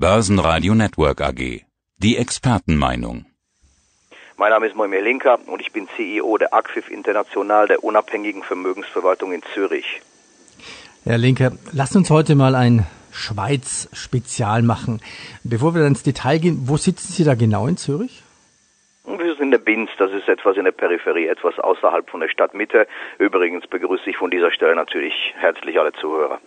Börsenradio Network AG. Die Expertenmeinung. Mein Name ist Moimir Linker und ich bin CEO der ACFIF International der unabhängigen Vermögensverwaltung in Zürich. Herr Linker, lasst uns heute mal ein Schweiz-Spezial machen. Bevor wir dann ins Detail gehen, wo sitzen Sie da genau in Zürich? Wir sind in der Binz, das ist etwas in der Peripherie, etwas außerhalb von der Stadtmitte. Übrigens begrüße ich von dieser Stelle natürlich herzlich alle Zuhörer.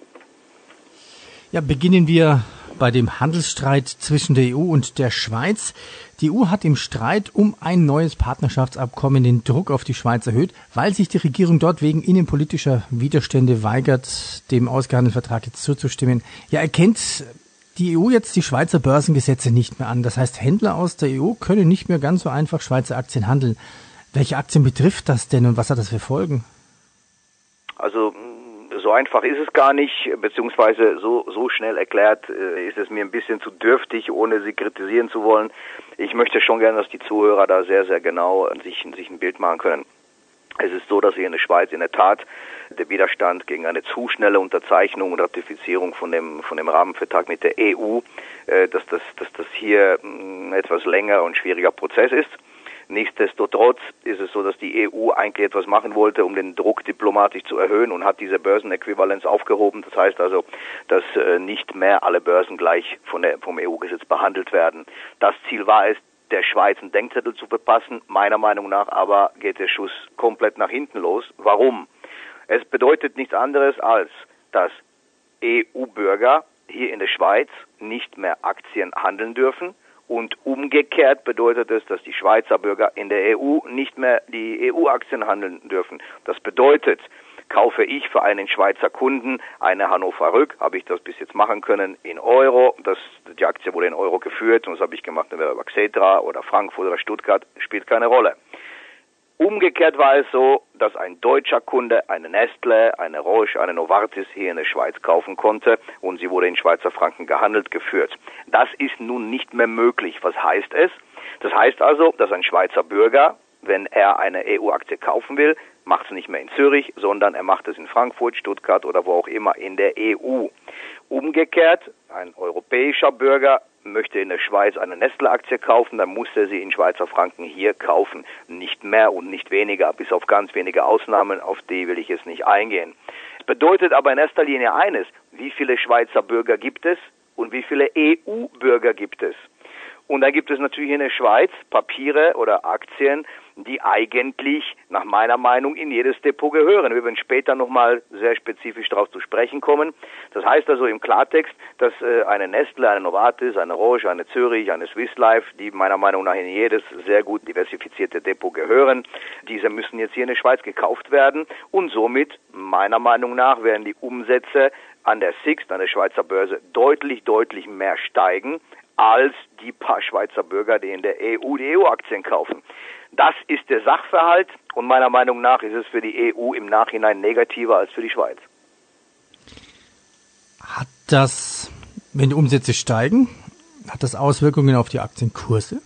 Ja, beginnen wir bei dem Handelsstreit zwischen der EU und der Schweiz. Die EU hat im Streit um ein neues Partnerschaftsabkommen den Druck auf die Schweiz erhöht, weil sich die Regierung dort wegen innenpolitischer Widerstände weigert, dem ausgehandelten Vertrag jetzt zuzustimmen. Ja, erkennt die EU jetzt die Schweizer Börsengesetze nicht mehr an. Das heißt, Händler aus der EU können nicht mehr ganz so einfach Schweizer Aktien handeln. Welche Aktien betrifft das denn und was hat das für Folgen? Also so einfach ist es gar nicht, beziehungsweise so, so schnell erklärt äh, ist es mir ein bisschen zu dürftig, ohne sie kritisieren zu wollen. Ich möchte schon gerne, dass die Zuhörer da sehr, sehr genau sich, sich ein Bild machen können. Es ist so, dass hier in der Schweiz in der Tat der Widerstand gegen eine zu schnelle Unterzeichnung und Ratifizierung von dem, von dem Rahmenvertrag mit der EU, äh, dass, das, dass das hier ein etwas länger und schwieriger Prozess ist. Nichtsdestotrotz ist es so, dass die EU eigentlich etwas machen wollte, um den Druck diplomatisch zu erhöhen und hat diese Börsenäquivalenz aufgehoben. Das heißt also, dass äh, nicht mehr alle Börsen gleich von der, vom EU-Gesetz behandelt werden. Das Ziel war es, der Schweiz einen Denkzettel zu verpassen. Meiner Meinung nach aber geht der Schuss komplett nach hinten los. Warum? Es bedeutet nichts anderes als, dass EU-Bürger hier in der Schweiz nicht mehr Aktien handeln dürfen und umgekehrt bedeutet es, dass die Schweizer Bürger in der EU nicht mehr die EU-Aktien handeln dürfen. Das bedeutet, kaufe ich für einen Schweizer Kunden eine Hannover Rück, habe ich das bis jetzt machen können, in Euro. Das, die Aktie wurde in Euro geführt und das habe ich gemacht, entweder über Xetra oder Frankfurt oder Stuttgart, spielt keine Rolle. Umgekehrt war es so, dass ein deutscher Kunde eine Nestle, eine Roche, eine Novartis hier in der Schweiz kaufen konnte und sie wurde in Schweizer Franken gehandelt, geführt. Das ist nun nicht mehr möglich. Was heißt es? Das heißt also, dass ein Schweizer Bürger, wenn er eine EU-Aktie kaufen will, macht es nicht mehr in Zürich, sondern er macht es in Frankfurt, Stuttgart oder wo auch immer in der EU. Umgekehrt, ein europäischer Bürger möchte in der Schweiz eine Nestle-Aktie kaufen, dann muss er sie in Schweizer Franken hier kaufen. Nicht mehr und nicht weniger, bis auf ganz wenige Ausnahmen, auf die will ich jetzt nicht eingehen. Es bedeutet aber in erster Linie eines, wie viele Schweizer Bürger gibt es und wie viele EU-Bürger gibt es. Und da gibt es natürlich in der Schweiz Papiere oder Aktien, die eigentlich nach meiner Meinung in jedes Depot gehören. Wir werden später nochmal sehr spezifisch darauf zu sprechen kommen. Das heißt also im Klartext, dass äh, eine Nestle, eine Novartis, eine Roche, eine Zürich, eine Swiss Life, die meiner Meinung nach in jedes sehr gut diversifizierte Depot gehören, diese müssen jetzt hier in der Schweiz gekauft werden und somit meiner Meinung nach werden die Umsätze an der SIX, an der Schweizer Börse, deutlich, deutlich mehr steigen als die paar Schweizer Bürger, die in der EU die EU-Aktien kaufen. Das ist der Sachverhalt und meiner Meinung nach ist es für die EU im Nachhinein negativer als für die Schweiz. Hat das, wenn die Umsätze steigen, hat das Auswirkungen auf die Aktienkurse?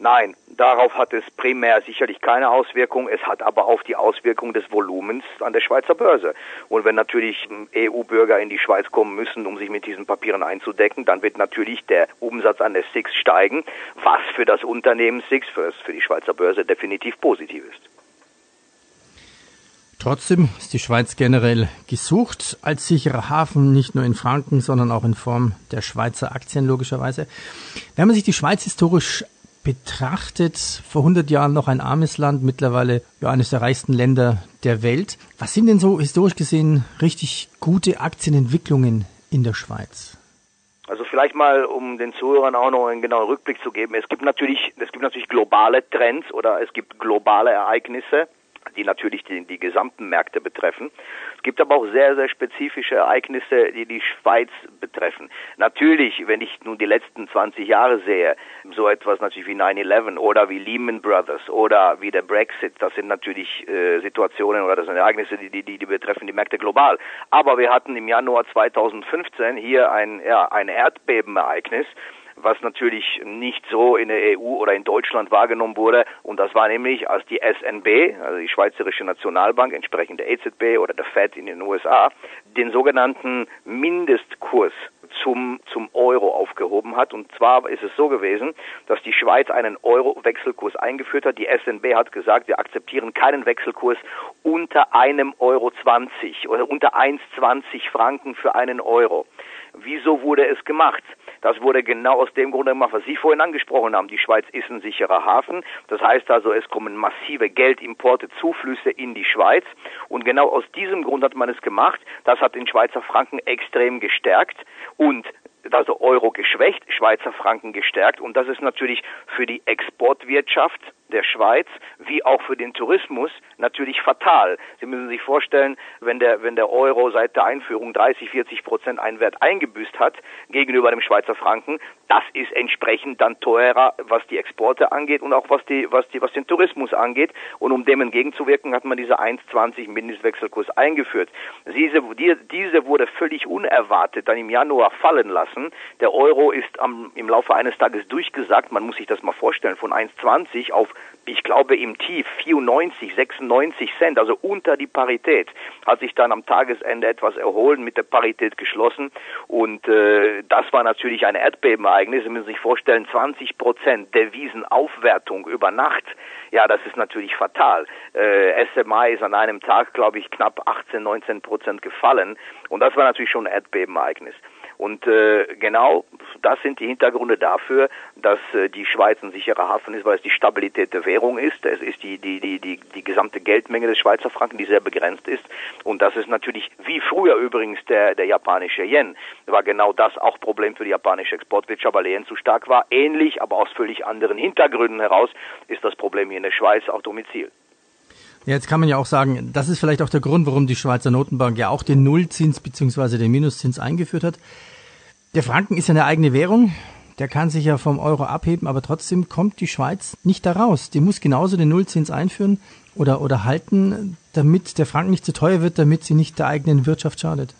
Nein, darauf hat es primär sicherlich keine Auswirkung. Es hat aber auch die Auswirkung des Volumens an der Schweizer Börse. Und wenn natürlich EU-Bürger in die Schweiz kommen müssen, um sich mit diesen Papieren einzudecken, dann wird natürlich der Umsatz an der SIX steigen, was für das Unternehmen SIX, für, für die Schweizer Börse definitiv positiv ist. Trotzdem ist die Schweiz generell gesucht als sicherer Hafen, nicht nur in Franken, sondern auch in Form der Schweizer Aktien logischerweise. Wenn man sich die Schweiz historisch betrachtet, vor 100 Jahren noch ein armes Land, mittlerweile ja, eines der reichsten Länder der Welt. Was sind denn so historisch gesehen richtig gute Aktienentwicklungen in der Schweiz? Also vielleicht mal, um den Zuhörern auch noch einen genauen Rückblick zu geben. Es gibt natürlich, es gibt natürlich globale Trends oder es gibt globale Ereignisse die natürlich die, die gesamten Märkte betreffen. Es gibt aber auch sehr, sehr spezifische Ereignisse, die die Schweiz betreffen. Natürlich, wenn ich nun die letzten 20 Jahre sehe, so etwas natürlich wie 9-11 oder wie Lehman Brothers oder wie der Brexit, das sind natürlich äh, Situationen oder das sind Ereignisse, die, die, die betreffen die Märkte global. Aber wir hatten im Januar 2015 hier ein, ja, ein Erdbebenereignis, was natürlich nicht so in der EU oder in Deutschland wahrgenommen wurde. Und das war nämlich, als die SNB, also die Schweizerische Nationalbank, entsprechend der EZB oder der Fed in den USA, den sogenannten Mindestkurs zum, zum Euro aufgehoben hat. Und zwar ist es so gewesen, dass die Schweiz einen Euro-Wechselkurs eingeführt hat. Die SNB hat gesagt, wir akzeptieren keinen Wechselkurs unter einem Euro 20 oder unter 1,20 Franken für einen Euro. Wieso wurde es gemacht? Das wurde genau aus dem Grunde gemacht, was Sie vorhin angesprochen haben. Die Schweiz ist ein sicherer Hafen. Das heißt also, es kommen massive Geldimporte, Zuflüsse in die Schweiz. Und genau aus diesem Grund hat man es gemacht. Das hat den Schweizer Franken extrem gestärkt. Und also Euro geschwächt, Schweizer Franken gestärkt und das ist natürlich für die Exportwirtschaft der Schweiz wie auch für den Tourismus natürlich fatal. Sie müssen sich vorstellen, wenn der, wenn der Euro seit der Einführung 30, 40 Prozent einen Wert eingebüßt hat gegenüber dem Schweizer Franken, das ist entsprechend dann teurer, was die Exporte angeht und auch was die, was die, was den Tourismus angeht. Und um dem entgegenzuwirken, hat man diese 1,20 Mindestwechselkurs eingeführt. Diese, diese wurde völlig unerwartet dann im Januar fallen lassen. Der Euro ist am, im Laufe eines Tages durchgesagt. Man muss sich das mal vorstellen, von 1,20 auf ich glaube im Tief 94, 96 Cent, also unter die Parität, hat sich dann am Tagesende etwas erholen, mit der Parität geschlossen und äh, das war natürlich ein Erdbebenereignis. Sie müssen sich vorstellen, 20 Prozent Devisenaufwertung über Nacht. Ja, das ist natürlich fatal. Äh, SMI ist an einem Tag, glaube ich, knapp 18, 19 Prozent gefallen und das war natürlich schon ein Erdbebenereignis. Und äh, genau das sind die Hintergründe dafür, dass äh, die Schweiz ein sicherer Hafen ist, weil es die Stabilität der Währung ist. Es ist die, die, die, die, die gesamte Geldmenge des Schweizer Franken, die sehr begrenzt ist. Und das ist natürlich, wie früher übrigens der, der japanische Yen, war genau das auch Problem für die japanische Exportwirtschaft, weil Yen zu stark war. Ähnlich, aber aus völlig anderen Hintergründen heraus ist das Problem hier in der Schweiz auch Domizil. Jetzt kann man ja auch sagen, das ist vielleicht auch der Grund, warum die Schweizer Notenbank ja auch den Nullzins bzw. den Minuszins eingeführt hat. Der Franken ist ja eine eigene Währung, der kann sich ja vom Euro abheben, aber trotzdem kommt die Schweiz nicht da raus. Die muss genauso den Nullzins einführen oder, oder halten, damit der Franken nicht zu teuer wird, damit sie nicht der eigenen Wirtschaft schadet.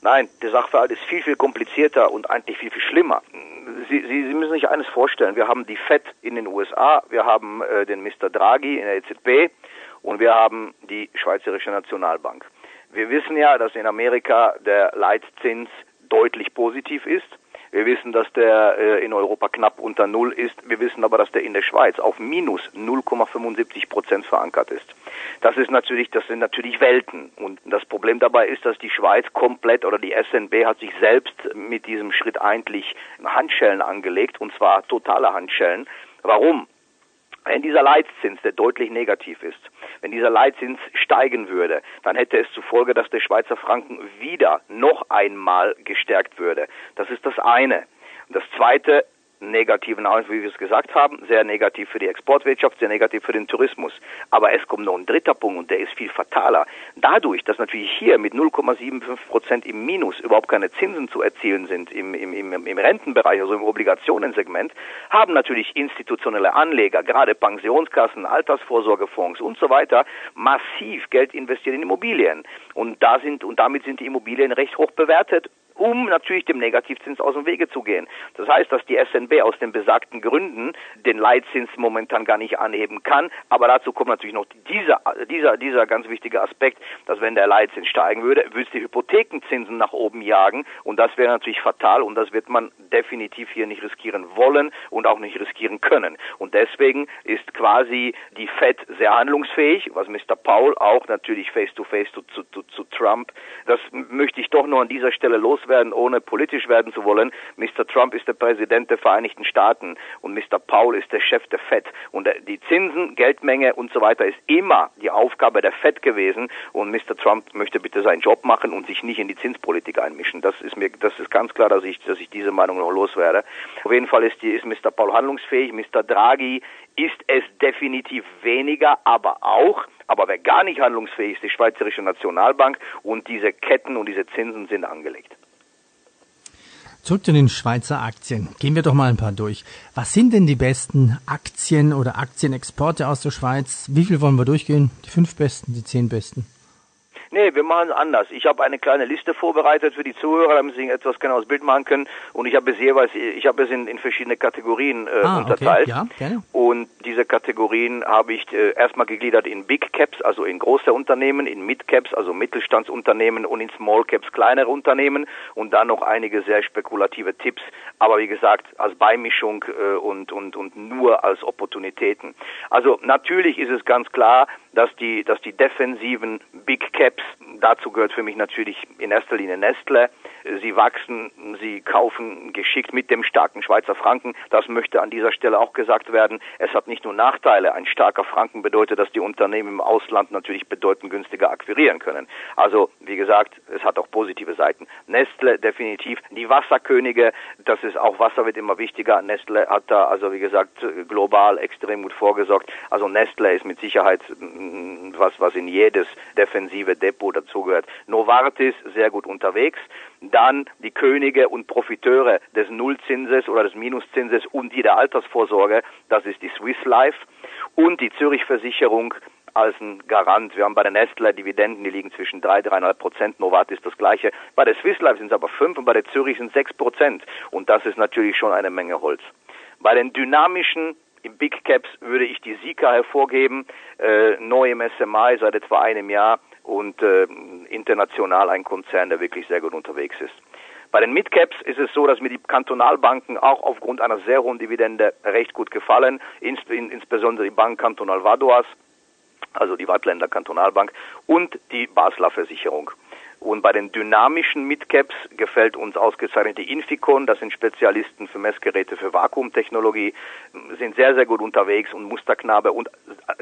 Nein, der Sachverhalt ist viel, viel komplizierter und eigentlich viel, viel schlimmer. Sie, Sie, Sie müssen sich eines vorstellen. Wir haben die FED in den USA, wir haben äh, den Mr. Draghi in der EZB, und wir haben die Schweizerische Nationalbank. Wir wissen ja, dass in Amerika der Leitzins deutlich positiv ist. Wir wissen, dass der äh, in Europa knapp unter Null ist. Wir wissen aber, dass der in der Schweiz auf minus 0,75 Prozent verankert ist. Das ist natürlich, das sind natürlich Welten. Und das Problem dabei ist, dass die Schweiz komplett oder die SNB hat sich selbst mit diesem Schritt eigentlich Handschellen angelegt und zwar totale Handschellen. Warum? Wenn dieser Leitzins, der deutlich negativ ist, wenn dieser Leitzins steigen würde, dann hätte es zur Folge, dass der Schweizer Franken wieder noch einmal gestärkt würde. Das ist das eine. Und das zweite, negativen Aus, wie wir es gesagt haben, sehr negativ für die Exportwirtschaft, sehr negativ für den Tourismus. Aber es kommt noch ein dritter Punkt und der ist viel fataler. Dadurch, dass natürlich hier mit 0,75 Prozent im Minus überhaupt keine Zinsen zu erzielen sind im, im, im, im Rentenbereich, also im Obligationensegment, haben natürlich institutionelle Anleger, gerade Pensionskassen, Altersvorsorgefonds und so weiter, massiv Geld investiert in Immobilien. Und da sind, und damit sind die Immobilien recht hoch bewertet um natürlich dem Negativzins aus dem Wege zu gehen. Das heißt, dass die SNB aus den besagten Gründen den Leitzins momentan gar nicht anheben kann. Aber dazu kommt natürlich noch dieser, dieser, dieser ganz wichtige Aspekt, dass wenn der Leitzins steigen würde, würde es die Hypothekenzinsen nach oben jagen. Und das wäre natürlich fatal und das wird man definitiv hier nicht riskieren wollen und auch nicht riskieren können. Und deswegen ist quasi die Fed sehr handlungsfähig, was Mr. Paul auch natürlich face-to-face -face zu, zu, zu Trump. Das möchte ich doch nur an dieser Stelle los loswerden, ohne politisch werden zu wollen. Mr. Trump ist der Präsident der Vereinigten Staaten und Mr. Paul ist der Chef der FED. Und die Zinsen, Geldmenge und so weiter ist immer die Aufgabe der FED gewesen. Und Mr. Trump möchte bitte seinen Job machen und sich nicht in die Zinspolitik einmischen. Das ist mir, das ist ganz klar, dass ich, dass ich diese Meinung noch loswerde. Auf jeden Fall ist, die, ist Mr. Paul handlungsfähig. Mr. Draghi ist es definitiv weniger, aber auch. Aber wer gar nicht handlungsfähig ist, die Schweizerische Nationalbank und diese Ketten und diese Zinsen sind angelegt. Zurück zu den Schweizer Aktien. Gehen wir doch mal ein paar durch. Was sind denn die besten Aktien oder Aktienexporte aus der Schweiz? Wie viel wollen wir durchgehen? Die fünf besten, die zehn besten? Nee, wir machen es anders. Ich habe eine kleine Liste vorbereitet für die Zuhörer, damit sie etwas genaues Bild machen können. Und ich habe es jeweils, ich habe es in, in verschiedene Kategorien äh, ah, unterteilt. Okay. Ja, gerne. Und diese Kategorien habe ich äh, erstmal gegliedert in Big Caps, also in große Unternehmen, in Mid Caps, also Mittelstandsunternehmen und in Small Caps, kleinere Unternehmen und dann noch einige sehr spekulative Tipps. Aber wie gesagt, als Beimischung äh, und, und, und nur als Opportunitäten. Also natürlich ist es ganz klar, dass die, dass die defensiven Big Caps, dazu gehört für mich natürlich in erster Linie Nestle, sie wachsen, sie kaufen geschickt mit dem starken Schweizer Franken. Das möchte an dieser Stelle auch gesagt werden. Es hat nicht nur Nachteile. Ein starker Franken bedeutet, dass die Unternehmen im Ausland natürlich bedeutend günstiger akquirieren können. Also, wie gesagt, es hat auch positive Seiten. Nestle definitiv. Die Wasserkönige, das ist auch Wasser wird immer wichtiger. Nestle hat da, also wie gesagt, global extrem gut vorgesorgt. Also Nestle ist mit Sicherheit mm, was, was in jedes defensive Depot dazugehört. Novartis sehr gut unterwegs dann die Könige und Profiteure des Nullzinses oder des Minuszinses und die der Altersvorsorge, das ist die Swiss Life und die Zürich Versicherung als ein Garant. Wir haben bei der Nestle Dividenden, die liegen zwischen drei, dreieinhalb Prozent. Novartis das gleiche. Bei der Swiss Life sind es aber fünf und bei der Zürich sind sechs Prozent. Und das ist natürlich schon eine Menge Holz. Bei den dynamischen Big Caps würde ich die Sika hervorgeben, äh, neu im SMI seit etwa einem Jahr und äh, international ein Konzern, der wirklich sehr gut unterwegs ist. Bei den Midcaps ist es so, dass mir die Kantonalbanken auch aufgrund einer sehr hohen Dividende recht gut gefallen, insbesondere die Bank Kantonal Vadoas, also die Wattländer Kantonalbank und die Basler Versicherung. Und bei den dynamischen Midcaps gefällt uns ausgezeichnet die Inficon. Das sind Spezialisten für Messgeräte für Vakuumtechnologie, sind sehr, sehr gut unterwegs und Musterknabe. Und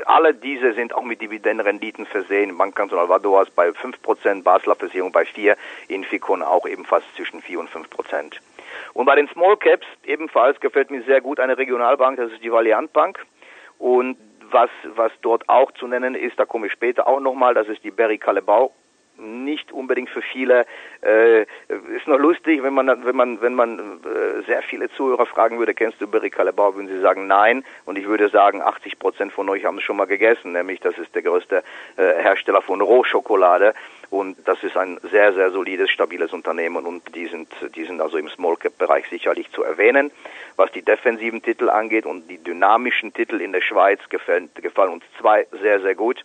alle diese sind auch mit Dividendenrenditen versehen. Bankkanton Alvadoas bei 5%, Basler Versicherung bei 4%, Inficon auch ebenfalls zwischen 4 und 5%. Und bei den Small Caps ebenfalls gefällt mir sehr gut eine Regionalbank, das ist die Valiant Bank. Und was, was dort auch zu nennen ist, da komme ich später auch nochmal, das ist die Berry Calebau nicht unbedingt für viele. Äh, ist noch lustig, wenn man wenn man wenn man äh, sehr viele Zuhörer fragen würde, kennst du Berry Callebaut, würden sie sagen nein. Und ich würde sagen 80 Prozent von euch haben es schon mal gegessen, nämlich das ist der größte äh, Hersteller von Rohschokolade und das ist ein sehr sehr solides stabiles Unternehmen und die sind die sind also im Small Cap Bereich sicherlich zu erwähnen. Was die defensiven Titel angeht und die dynamischen Titel in der Schweiz gefallen, gefallen uns zwei sehr sehr gut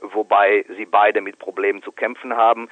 wobei sie beide mit Problemen zu kämpfen haben,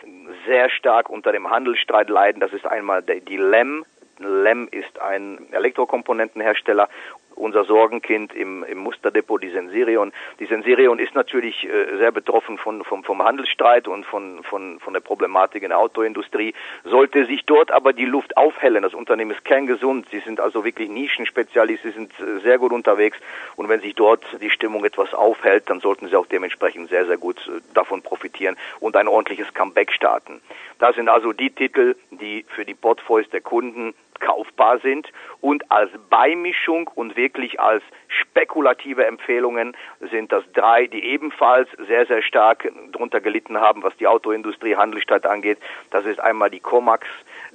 sehr stark unter dem Handelsstreit leiden. Das ist einmal die LEM. LEM ist ein Elektrokomponentenhersteller unser Sorgenkind im, im Musterdepot, die Sensirion. Die Sensirion ist natürlich äh, sehr betroffen von, vom, vom Handelsstreit und von, von, von der Problematik in der Autoindustrie. Sollte sich dort aber die Luft aufhellen, das Unternehmen ist kerngesund, sie sind also wirklich Nischenspezialist, sie sind äh, sehr gut unterwegs und wenn sich dort die Stimmung etwas aufhält, dann sollten sie auch dementsprechend sehr, sehr gut äh, davon profitieren und ein ordentliches Comeback starten. Das sind also die Titel, die für die Portfolios der Kunden kaufbar sind und als Beimischung und wirklich als spekulative Empfehlungen sind das drei, die ebenfalls sehr, sehr stark darunter gelitten haben, was die Autoindustrie, Handelsstadt angeht. Das ist einmal die Comax,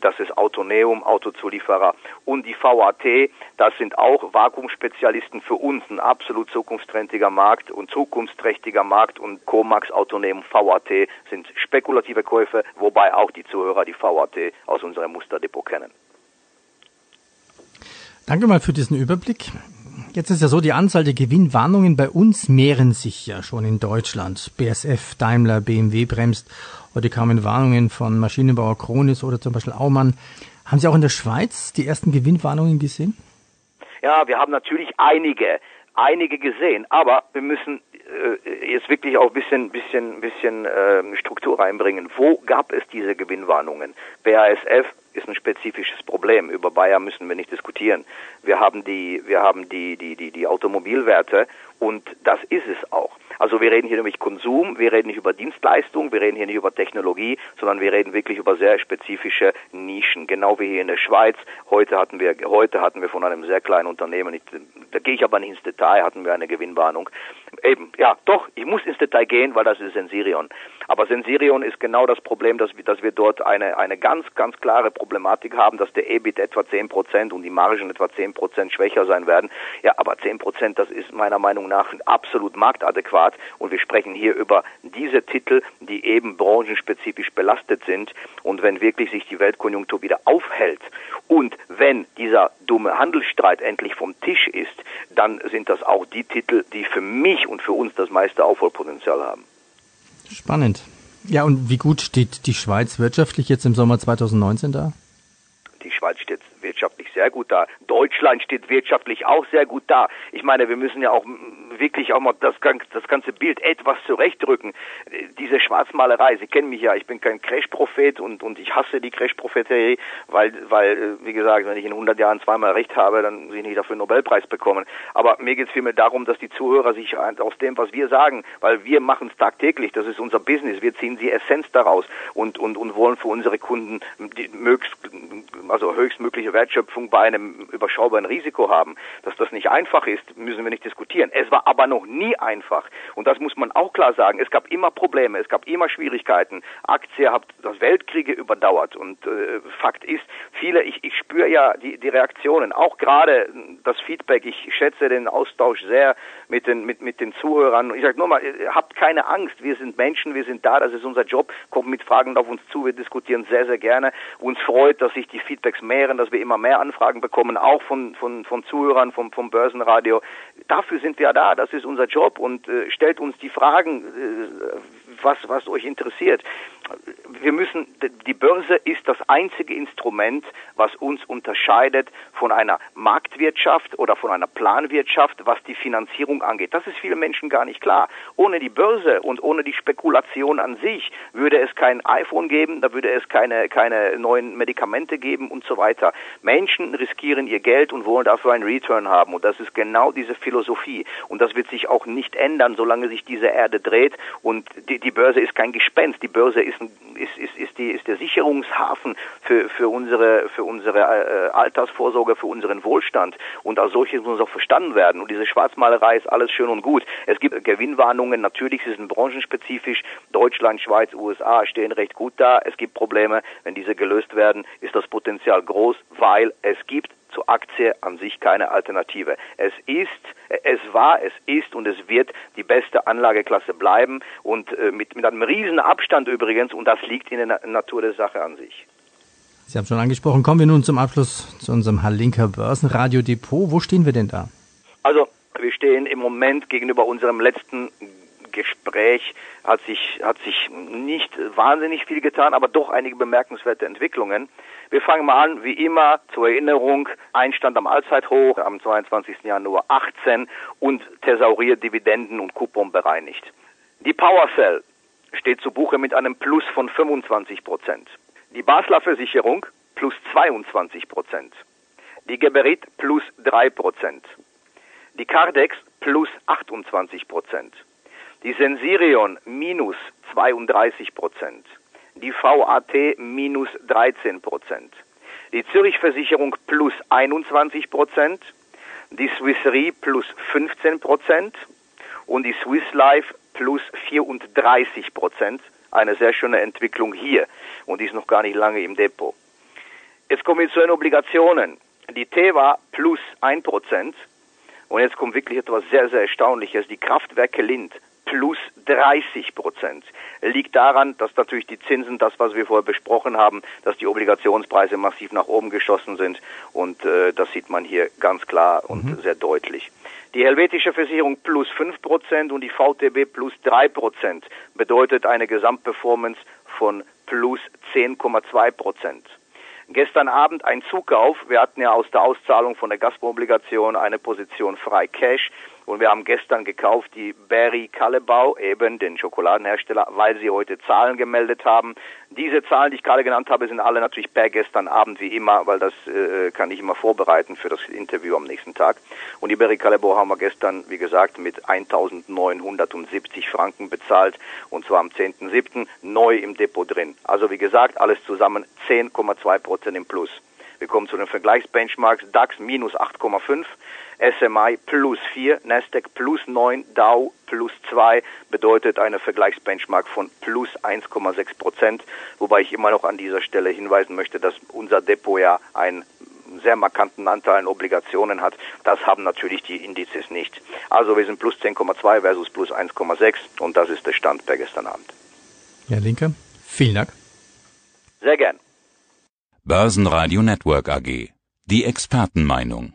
das ist Autoneum, Autozulieferer und die VAT, das sind auch Vakuumspezialisten für uns, ein absolut zukunftsträchtiger Markt und zukunftsträchtiger Markt und Comax, Autoneum, VAT sind spekulative Käufe, wobei auch die Zuhörer die VAT aus unserem Musterdepot kennen. Danke mal für diesen Überblick. Jetzt ist ja so, die Anzahl der Gewinnwarnungen bei uns mehren sich ja schon in Deutschland. BSF, Daimler, BMW bremst. Heute kamen Warnungen von Maschinenbauer Kronis oder zum Beispiel Aumann. Haben Sie auch in der Schweiz die ersten Gewinnwarnungen gesehen? Ja, wir haben natürlich einige, einige gesehen, aber wir müssen äh, jetzt wirklich auch ein bisschen, bisschen, bisschen äh, Struktur reinbringen. Wo gab es diese Gewinnwarnungen? BASF ist ein spezifisches Problem. Über Bayer müssen wir nicht diskutieren. Wir haben die, wir haben die, die, die, die Automobilwerte und das ist es auch. Also wir reden hier nämlich Konsum, wir reden nicht über Dienstleistung, wir reden hier nicht über Technologie, sondern wir reden wirklich über sehr spezifische Nischen. Genau wie hier in der Schweiz. Heute hatten wir, heute hatten wir von einem sehr kleinen Unternehmen, ich, da gehe ich aber nicht ins Detail, hatten wir eine Gewinnwarnung. Eben, ja, doch, ich muss ins Detail gehen, weil das ist Sensirion. Aber Sensirion ist genau das Problem, dass wir, dass wir dort eine, eine ganz, ganz klare Problematik haben, dass der EBIT etwa 10 Prozent und die Margen etwa 10 Prozent schwächer sein werden. Ja, aber 10 Prozent, das ist meiner Meinung nach absolut marktadäquat und wir sprechen hier über diese Titel, die eben branchenspezifisch belastet sind und wenn wirklich sich die Weltkonjunktur wieder aufhält und wenn dieser dumme Handelsstreit endlich vom Tisch ist, dann sind das auch die Titel, die für mich und für uns das meiste Aufholpotenzial haben. Spannend. Ja, und wie gut steht die Schweiz wirtschaftlich jetzt im Sommer 2019 da? Die Schweiz steht wirtschaftlich sehr gut da. Deutschland steht wirtschaftlich auch sehr gut da. Ich meine, wir müssen ja auch wirklich auch mal das, das ganze Bild etwas zurechtrücken. Diese Schwarzmalerei, Sie kennen mich ja, ich bin kein Crash-Prophet und, und ich hasse die Crash-Propheterie, weil, weil, wie gesagt, wenn ich in 100 Jahren zweimal recht habe, dann muss ich nicht dafür einen Nobelpreis bekommen. Aber mir geht es vielmehr darum, dass die Zuhörer sich aus dem, was wir sagen, weil wir machen es tagtäglich, das ist unser Business, wir ziehen die Essenz daraus und, und, und wollen für unsere Kunden die möglichst, also höchstmögliche Wertschöpfung bei einem überschaubaren Risiko haben. Dass das nicht einfach ist, müssen wir nicht diskutieren. Es war aber noch nie einfach. Und das muss man auch klar sagen. Es gab immer Probleme, es gab immer Schwierigkeiten. Aktie hat das Weltkriege überdauert. Und äh, Fakt ist, viele, ich, ich spüre ja die, die Reaktionen, auch gerade das Feedback. Ich schätze den Austausch sehr mit den, mit, mit den Zuhörern. Ich sage nur mal, habt keine Angst. Wir sind Menschen, wir sind da, das ist unser Job. Kommt mit Fragen auf uns zu, wir diskutieren sehr, sehr gerne. Uns freut, dass sich die Feedbacks mehren, dass wir immer mehr Anfragen bekommen, auch von, von, von Zuhörern vom, vom Börsenradio. Dafür sind wir da, das ist unser Job und äh, stellt uns die Fragen, äh, was, was euch interessiert. Wir müssen, die Börse ist das einzige Instrument, was uns unterscheidet von einer Marktwirtschaft oder von einer Planwirtschaft, was die Finanzierung angeht. Das ist vielen Menschen gar nicht klar. Ohne die Börse und ohne die Spekulation an sich würde es kein iPhone geben, da würde es keine, keine neuen Medikamente geben und so weiter. Menschen riskieren ihr Geld und wollen dafür einen Return haben. Und das ist genau diese Philosophie. Und das wird sich auch nicht ändern, solange sich diese Erde dreht. Und die, die Börse ist kein Gespenst. Die Börse ist, ein, ist, ist, ist, die, ist der Sicherungshafen für, für unsere, für unsere äh, Altersvorsorge, für unseren Wohlstand. Und als solches muss auch verstanden werden. Und diese Schwarzmalerei ist alles schön und gut. Es gibt Gewinnwarnungen. Natürlich ist es branchenspezifisch. Deutschland, Schweiz, USA stehen recht gut da. Es gibt Probleme. Wenn diese gelöst werden, ist das Potenzial groß, weil es gibt zur Aktie an sich keine Alternative. Es ist, es war, es ist und es wird die beste Anlageklasse bleiben und äh, mit, mit einem riesen Abstand übrigens und das liegt in der Natur der Sache an sich. Sie haben schon angesprochen. Kommen wir nun zum Abschluss zu unserem Hallinker Börsenradio Depot. Wo stehen wir denn da? Also, wir stehen im Moment gegenüber unserem letzten Gespräch hat sich, hat sich nicht wahnsinnig viel getan, aber doch einige bemerkenswerte Entwicklungen. Wir fangen mal an, wie immer, zur Erinnerung, Einstand am Allzeithoch am 22. Januar 18 und thesauriert Dividenden und Coupon bereinigt. Die PowerCell steht zu Buche mit einem Plus von 25 Prozent. Die Basler Versicherung plus 22 Prozent. Die Geberit plus 3 Prozent. Die Cardex plus 28 Prozent. Die Sensirion minus 32 Prozent. Die VAT minus 13 Prozent. Die Zürich Versicherung plus 21 Prozent. Die Swiss Re plus 15 Prozent. Und die Swiss Life plus 34 Prozent. Eine sehr schöne Entwicklung hier. Und die ist noch gar nicht lange im Depot. Jetzt kommen wir zu den Obligationen. Die Teva plus 1 Prozent. Und jetzt kommt wirklich etwas sehr, sehr Erstaunliches. Die Kraftwerke Lind plus 30 Prozent. Liegt daran, dass natürlich die Zinsen, das was wir vorher besprochen haben, dass die Obligationspreise massiv nach oben geschossen sind und äh, das sieht man hier ganz klar und mhm. sehr deutlich. Die helvetische Versicherung plus 5 Prozent und die VTB plus 3 Prozent bedeutet eine Gesamtperformance von plus 10,2 Prozent. Gestern Abend ein Zukauf. Wir hatten ja aus der Auszahlung von der Gazprom-Obligation eine Position frei Cash. Und wir haben gestern gekauft die Berry Kallebau, eben den Schokoladenhersteller, weil sie heute Zahlen gemeldet haben. Diese Zahlen, die ich gerade genannt habe, sind alle natürlich per gestern Abend wie immer, weil das äh, kann ich immer vorbereiten für das Interview am nächsten Tag. Und die Berry Kallebau haben wir gestern, wie gesagt, mit 1970 Franken bezahlt und zwar am 10.7. neu im Depot drin. Also wie gesagt, alles zusammen 10,2 Prozent im Plus. Wir kommen zu den Vergleichsbenchmarks. DAX minus 8,5. SMI plus 4, Nasdaq plus 9, Dow plus 2 bedeutet eine Vergleichsbenchmark von plus 1,6 Prozent, wobei ich immer noch an dieser Stelle hinweisen möchte, dass unser Depot ja ein sehr markanten Anteil an Obligationen hat. Das haben natürlich die Indizes nicht. Also wir sind plus 10,2 versus plus 1,6 und das ist der Stand per gestern Abend. Herr Linke, vielen Dank. Sehr gern. Börsenradio Network AG. Die Expertenmeinung.